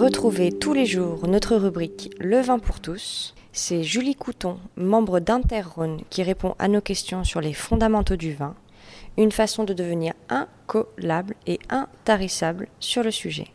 Retrouvez tous les jours notre rubrique Le vin pour tous. C'est Julie Couton, membre d'Interrhône, qui répond à nos questions sur les fondamentaux du vin, une façon de devenir incollable et intarissable sur le sujet.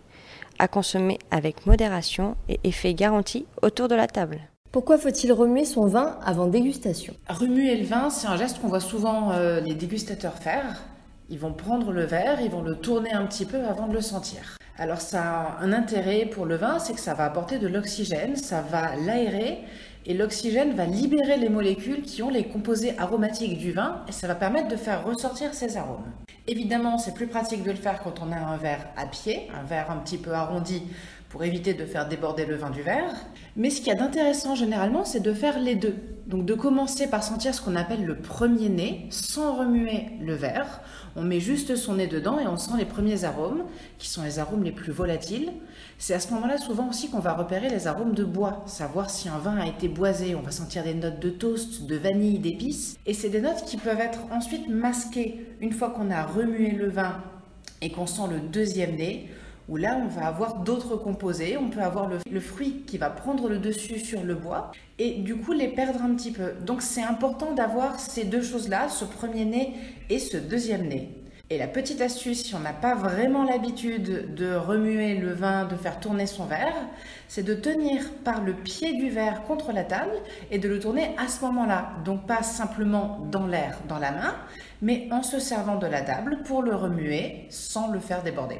À consommer avec modération et effet garanti autour de la table. Pourquoi faut-il remuer son vin avant dégustation? Remuer le vin, c'est un geste qu'on voit souvent euh, les dégustateurs faire. Ils vont prendre le verre, ils vont le tourner un petit peu avant de le sentir. Alors ça a un intérêt pour le vin, c'est que ça va apporter de l'oxygène, ça va l'aérer et l'oxygène va libérer les molécules qui ont les composés aromatiques du vin et ça va permettre de faire ressortir ces arômes. Évidemment, c'est plus pratique de le faire quand on a un verre à pied, un verre un petit peu arrondi pour éviter de faire déborder le vin du verre. Mais ce qu'il y a d'intéressant généralement, c'est de faire les deux. Donc de commencer par sentir ce qu'on appelle le premier nez, sans remuer le verre. On met juste son nez dedans et on sent les premiers arômes, qui sont les arômes les plus volatiles. C'est à ce moment-là souvent aussi qu'on va repérer les arômes de bois, savoir si un vin a été boisé. On va sentir des notes de toast, de vanille, d'épices. Et c'est des notes qui peuvent être ensuite masquées une fois qu'on a remué le vin et qu'on sent le deuxième nez où là on va avoir d'autres composés, on peut avoir le, fruit qui va prendre le dessus sur le bois et du coup les perdre un petit peu. Donc c'est important d'avoir ces deux choses-là, ce premier nez et ce deuxième nez. Et la petite astuce, si on n'a pas vraiment l'habitude de remuer le vin, de faire tourner son verre, c'est de tenir par le pied du verre contre la table et de le tourner à ce moment-là. Donc pas simplement dans l'air, dans la main, mais en se servant de la table pour le remuer sans le faire déborder.